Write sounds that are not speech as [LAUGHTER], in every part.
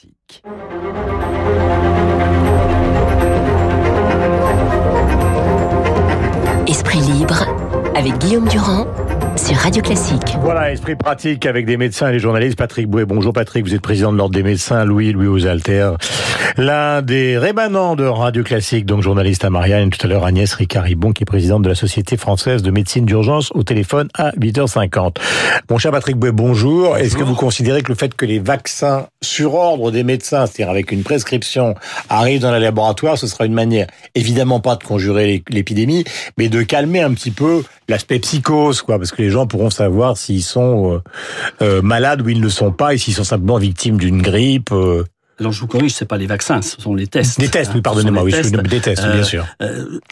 Classique. Esprit libre avec Guillaume Durand sur Radio Classique. Voilà, esprit pratique avec des médecins et des journalistes. Patrick Bouet, bonjour Patrick, vous êtes président de l'Ordre des médecins, Louis, Louis aux Alter, l'un des rémanents de Radio Classique, donc journaliste à Marianne, tout à l'heure Agnès Ricard-Ribon, qui est présidente de la Société française de médecine d'urgence au téléphone à 8h50. Mon cher Patrick Bouet, bonjour. Est-ce que vous considérez que le fait que les vaccins sur ordre des médecins, c'est-à-dire avec une prescription, arrivent dans les laboratoires, ce sera une manière, évidemment pas de conjurer l'épidémie, mais de calmer un petit peu l'aspect psychose, quoi, parce que les gens pourront savoir s'ils sont euh, euh, malades ou ils ne le sont pas, et s'ils sont simplement victimes d'une grippe. Euh. Alors je vous corrige, c'est pas les vaccins, ce sont les tests. Des tests, oui, pardonnez-moi, oui, tests. des tests, bien sûr.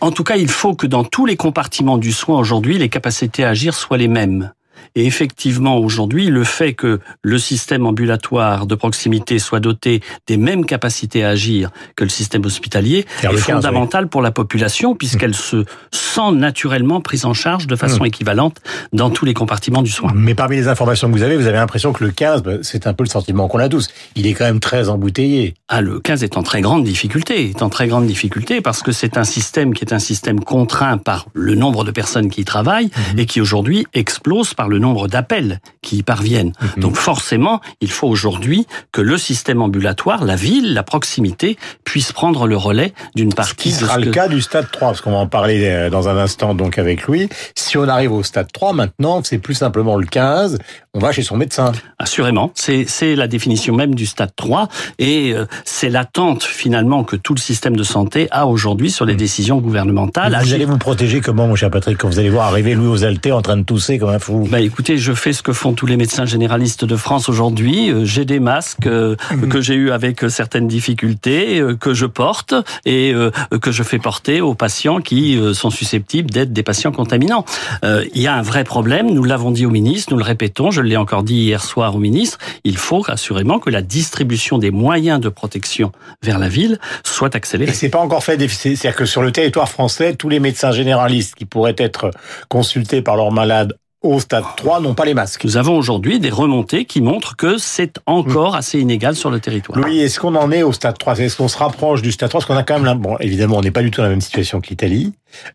en tout cas, il faut que dans tous les compartiments du soin aujourd'hui, les capacités à agir soient les mêmes. Et effectivement, aujourd'hui, le fait que le système ambulatoire de proximité soit doté des mêmes capacités à agir que le système hospitalier est fondamental pour la population puisqu'elle se sent naturellement prise en charge de façon mmh. équivalente dans tous les compartiments du soin. Mais parmi les informations que vous avez, vous avez l'impression que le 15, bah, c'est un peu le sentiment qu'on a tous. Il est quand même très embouteillé. Ah, le 15 est en très grande difficulté, est en très grande difficulté parce que c'est un système qui est un système contraint par le nombre de personnes qui y travaillent mmh. et qui aujourd'hui explose par le nombre d'appels qui y parviennent. Mhm. Donc forcément, il faut aujourd'hui que le système ambulatoire, la ville, la proximité, puisse prendre le relais d'une partie. Ce qui sera le cas du stade 3, parce qu'on va en parler euh, dans un instant donc avec lui. Si on arrive au stade 3 maintenant, c'est plus simplement le 15, on va chez son médecin. Assurément, c'est la définition même du stade 3 et euh, c'est l'attente finalement que tout le système de santé a aujourd'hui sur les mhm. décisions gouvernementales. Vous allez vous protéger comment, mon cher Patrick, quand vous allez voir arriver Louis aux Altés en train de tousser comme un fou? Bah, écoutez, je fais ce que font tous les médecins généralistes de France aujourd'hui. Euh, j'ai des masques euh, mhm. que j'ai eu avec euh, certaines difficultés, que je porte et que je fais porter aux patients qui sont susceptibles d'être des patients contaminants. Il y a un vrai problème, nous l'avons dit au ministre, nous le répétons, je l'ai encore dit hier soir au ministre, il faut assurément que la distribution des moyens de protection vers la ville soit accélérée. Et c'est pas encore fait, c'est-à-dire que sur le territoire français, tous les médecins généralistes qui pourraient être consultés par leurs malades au stade 3 n'ont pas les masques. Nous avons aujourd'hui des remontées qui montrent que c'est encore hmm. assez inégal sur le territoire. Oui, est-ce qu'on en est au stade 3 Est-ce qu'on se rapproche du stade 3 Parce qu'on a quand même, bon, évidemment, on n'est pas du tout dans la même situation que l'Italie.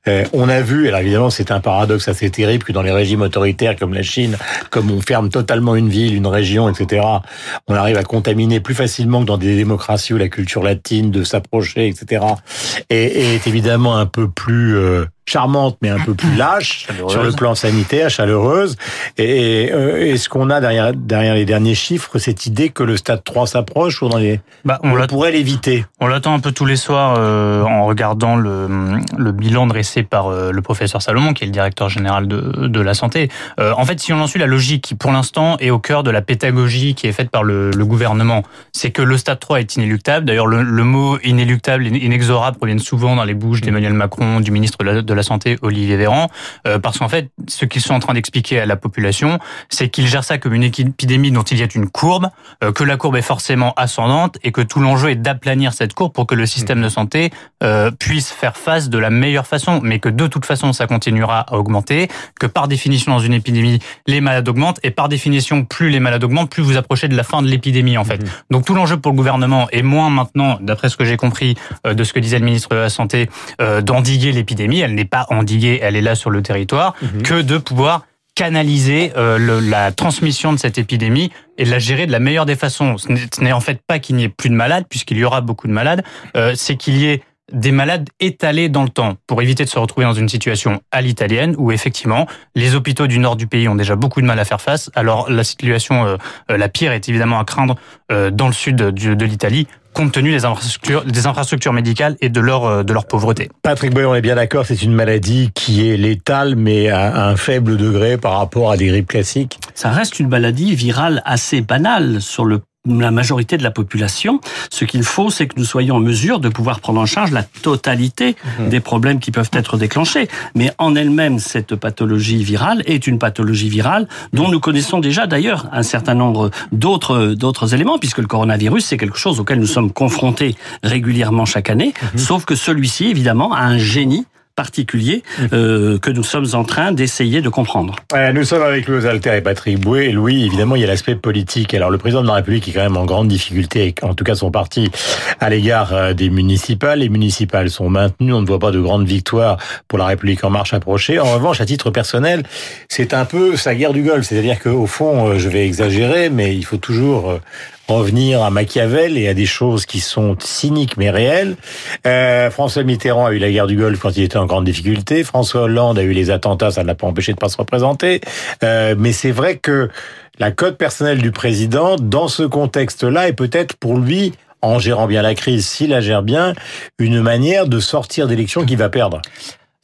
Euh, on a vu, alors évidemment c'est un paradoxe assez terrible que dans les régimes autoritaires comme la Chine, comme on ferme totalement une ville, une région, etc., on arrive à contaminer plus facilement que dans des démocraties où la culture latine de s'approcher, etc., et est évidemment un peu plus euh, charmante mais un peu plus lâche [LAUGHS] sur le plan sanitaire, chaleureuse. Et euh, est-ce qu'on a derrière, derrière les derniers chiffres cette idée que le stade 3 s'approche ou dans les, bah, on, pourrait l'éviter? On l'attend un peu tous les soirs euh, en regardant le, le, bilan dressé par euh, le professeur Salomon, qui est le directeur général de, de la santé. en fait, si on en suit la logique qui, pour l'instant, est au cœur de la pédagogie qui est faite par le, le gouvernement, c'est que le stade 3 est inéluctable. D'ailleurs, le, le, mot inéluctable et inexorable proviennent souvent dans les bouches d'Emmanuel Macron, du ministre de la, de la Santé, Olivier Véran, euh, parce qu'en fait, ce qu'ils sont en train d'expliquer à la population, c'est qu'ils gèrent ça comme une épidémie dont il y a une courbe, euh, que la courbe est forcément ascendante et que tout l'enjeu est d'aplanir cette courbe pour que le système de santé euh, puisse faire face de la meilleure façon, mais que de toute façon, ça continuera à augmenter, que par définition, dans une épidémie, les malades augmentent, et par définition, plus les malades augmentent, plus vous approchez de la fin de l'épidémie, en fait. Mhm. Donc tout l'enjeu pour le gouvernement est moins maintenant, d'après ce que j'ai compris de ce que disait le ministre de la Santé, d'endiguer l'épidémie. Elle n'est pas endiguée, elle est là sur le territoire, mhm. que de pouvoir canaliser euh, la transmission de cette épidémie et la gérer de la meilleure des façons. Ce n'est en fait pas qu'il n'y ait plus de malades, puisqu'il y aura beaucoup de malades, euh, c'est qu'il y ait des malades étalés dans le temps pour éviter de se retrouver dans une situation à l'italienne où effectivement les hôpitaux du nord du pays ont déjà beaucoup de mal à faire face. Alors la situation euh, la pire est évidemment à craindre dans le sud de l'Italie compte tenu des infrastructures, des infrastructures médicales et de leur, euh, de leur pauvreté. Patrick Boy, on est bien d'accord, c'est une maladie qui est létale, mais à un faible degré par rapport à des grippes classiques. Ça reste une maladie virale assez banale sur le la majorité de la population. Ce qu'il faut, c'est que nous soyons en mesure de pouvoir prendre en charge la totalité mhm. des problèmes qui peuvent être déclenchés. Mais en elle-même, cette pathologie virale est une pathologie virale dont nous connaissons déjà d'ailleurs un certain nombre d'autres d'autres éléments, puisque le coronavirus, c'est quelque chose auquel nous sommes confrontés régulièrement chaque année, mhm. sauf que celui-ci, évidemment, a un génie particulier euh, que nous sommes en train d'essayer de comprendre. nous sommes avec Louis Alter et Patrick Bouet. Et Louis, évidemment, il y a l'aspect politique. Alors, le président de la République est quand même en grande difficulté, en tout cas son parti, à l'égard euh, des municipales. Les municipales sont maintenues. On ne voit pas de grande victoire pour la République en marche approchée. En revanche, à titre personnel, c'est un peu sa guerre du Golfe. C'est-à-dire qu'au fond, euh, je vais exagérer, mais il faut toujours euh, revenir à Machiavel et à des choses qui sont cyniques mais réelles. Euh, François Mitterrand a eu la guerre du Golfe quand il était en grande difficulté. François Hollande a eu les attentats, ça ne l'a pas empêché de pas se représenter. Euh, mais c'est vrai que la cote personnelle du président, dans ce contexte-là, est peut-être pour lui en gérant bien la crise, s'il la gère bien, une manière de sortir d'élections qu'il va perdre.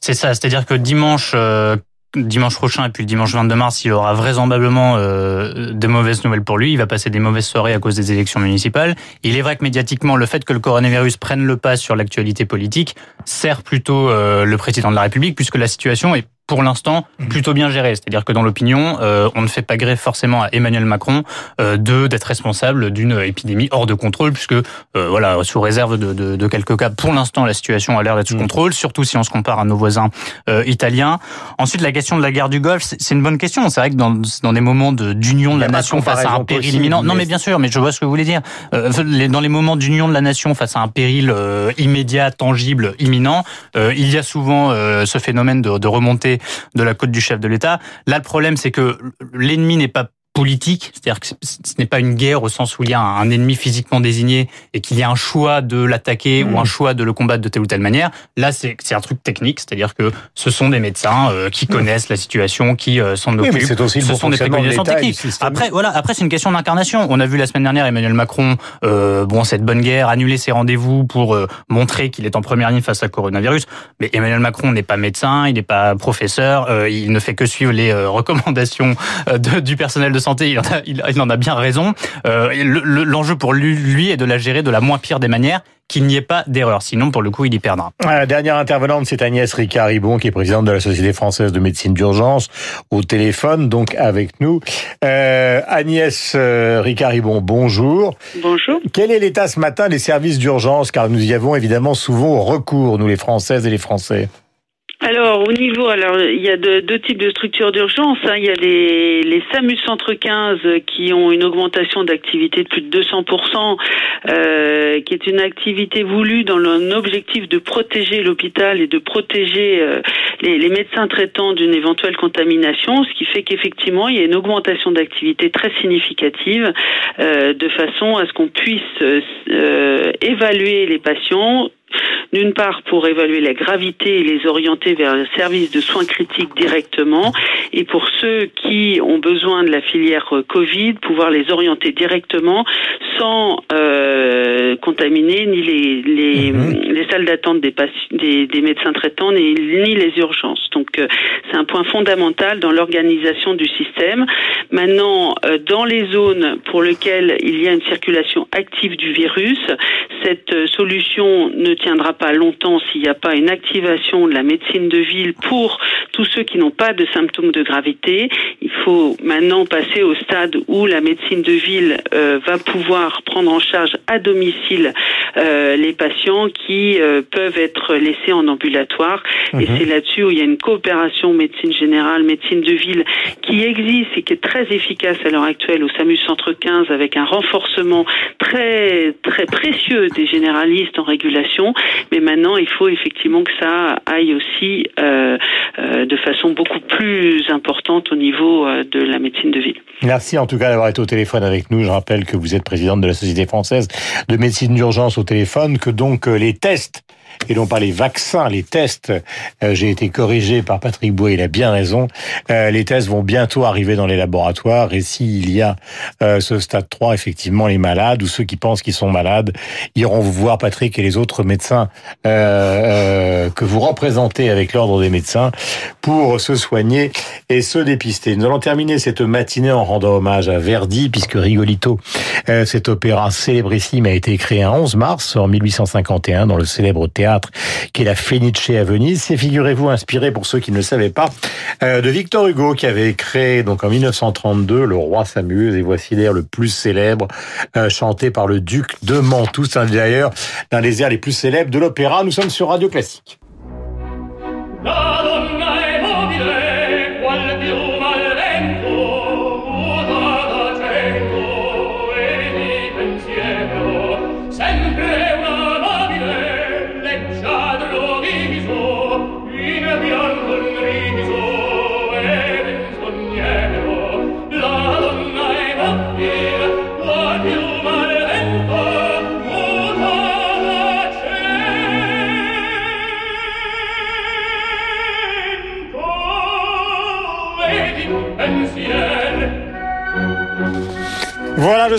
C'est ça, c'est-à-dire que dimanche euh, dimanche prochain et puis le dimanche 22 mars, il aura vraisemblablement euh, de mauvaises nouvelles pour lui. Il va passer des mauvaises soirées à cause des élections municipales. Il est vrai que médiatiquement, le fait que le coronavirus prenne le pas sur l'actualité politique sert plutôt euh, le président de la République puisque la situation est pour l'instant mhm. plutôt bien géré. C'est-à-dire que dans l'opinion, euh, on ne fait pas gré forcément à Emmanuel Macron euh, de d'être responsable d'une épidémie hors de contrôle, puisque euh, voilà, sous réserve de, de, de, quelques cas, pour l'instant la situation a l'air d'être sous mhm. contrôle, surtout si on se compare à nos voisins euh, italiens. Ensuite, la question de la guerre du Golfe, c'est une bonne question. C'est vrai que dans, dans des moments d'union de, la nation face à un péril imminent, non mais bien sûr, mais je vois ce que vous voulez dire. Euh, dans les moments d'union de la nation face à un péril immédiat, tangible, imminent, il y a souvent ce phénomène de, de remontée de la côte du chef de l'État. Là, le problème, c'est que l'ennemi n'est pas politique, c'est-à-dire que ce n'est pas une guerre au sens où il y a un ennemi physiquement désigné et qu'il y a un choix de l'attaquer ou un mmh. choix de le combattre de telle ou telle manière. Là, c'est un truc technique, c'est-à-dire que ce sont des médecins euh, qui mmh. connaissent la situation, qui euh, s'en occupent. c'est aussi ce sont des préconisations techniques. Après, voilà, après c'est une question d'incarnation. On a vu la semaine dernière Emmanuel Macron, euh, bon, cette bonne guerre, annuler ses rendez-vous pour euh, montrer qu'il est en première ligne face à coronavirus. Mais Emmanuel Macron n'est pas médecin, il n'est pas professeur, il ne fait que suivre les recommandations de, du personnel de santé, il en a, bien raison. Euh, l'enjeu pour lui, lui est de la gérer de la moins pire des manières qu'il n'y ait pas d'erreur. Sinon, pour le coup, il y perdra. La dernière intervenante, c'est Agnès Ricard-Ribon, qui est présidente de la Société française de médecine d'urgence, au téléphone, donc avec nous. Euh, Agnès euh, Ricard-Ribon, bonjour. Bonjour. Quel est l'état ce matin des services d'urgence? Car nous y avons évidemment souvent recours, nous les Françaises et les Français. Alors au niveau, alors il y a deux types de structures d'urgence. Hein. Il y a les, les SAMU Centre 15 qui ont une augmentation d'activité de plus de 200% euh, qui est une activité voulue dans l'objectif de protéger l'hôpital et de protéger euh, les, les, médecins traitants d'une éventuelle contamination, ce qui fait qu'effectivement il y a une augmentation d'activité très significative euh, de façon à ce qu'on puisse euh, évaluer les patients d'une part pour évaluer la gravité et les orienter vers le service de soins critiques directement, et pour ceux qui ont besoin de la filière euh, Covid, pouvoir les orienter directement sans euh, contaminer ni les, les, mhm. les salles d'attente des, des, des, médecins traitants ni, ni les urgences. Donc euh, c'est un point fondamental dans l'organisation du système. Maintenant, euh, dans les zones pour lesquelles il y a une circulation active du virus, cette solution ne tiendra pas longtemps s'il n'y a pas une activation de la médecine de ville pour tous ceux qui n'ont pas de symptômes de gravité. Il faut maintenant passer au stade où la médecine de ville euh, va pouvoir prendre en charge à domicile euh, les patients qui euh, peuvent être laissés en ambulatoire. Et mhm. c'est là-dessus où il y a une coopération médecine générale, médecine de ville qui existe et qui est très efficace à l'heure actuelle au SAMU Centre 15 avec un renforcement très très précieux des généralistes en régulation mais maintenant, il faut effectivement que ça aille aussi euh, euh, de façon beaucoup plus importante au niveau euh, de la médecine de ville. Merci en tout cas d'avoir été au téléphone avec nous. Je rappelle que vous êtes présidente de la Société française de médecine d'urgence au téléphone, que donc les tests et non pas les vaccins, les tests. Euh, j'ai été corrigé par Patrick Bouet, il a bien raison. Euh, les tests vont bientôt arriver dans les laboratoires et s'il y a euh, ce stade 3, effectivement, les malades ou ceux qui pensent qu'ils sont malades iront vous voir, Patrick, et les autres médecins que vous représentez avec l'ordre des médecins pour se soigner et se dépister. Nous allons terminer cette matinée en rendant hommage à Verdi, puisque Rigolito, cet opéra célébrissime, a été créé un 11 mars en 1851 dans le célèbre théâtre qui est la Fenice à Venise. C'est, figurez-vous, inspiré, pour ceux qui ne le savaient pas, euh, de Victor Hugo qui avait créé donc en 1932 Le Roi s'amuse et voici l'air le plus célèbre euh, chanté par le duc de Mantoue. C'est d'ailleurs l'un des airs les plus célèbres de l'opéra. Nous sommes sur Radio Classique.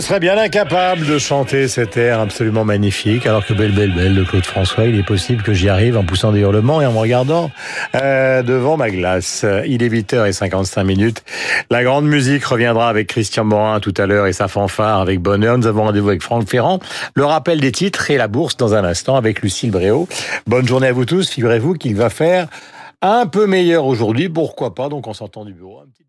Serais bien incapable de chanter cet air absolument magnifique, alors que Belle Belle Belle de Claude François, il est possible que j'y arrive en poussant des hurlements et en me regardant euh, devant ma glace. Il est 8h55 minutes. La grande musique reviendra avec Christian Morin tout à l'heure et sa fanfare avec Bonheur. Nous avons rendez-vous avec Franck Ferrand. Le rappel des titres et la bourse dans un instant avec Lucille Bréau. Bonne journée à vous tous. Figurez-vous qu'il va faire un peu meilleur aujourd'hui. Pourquoi pas? Donc en sortant du bureau. Un petit...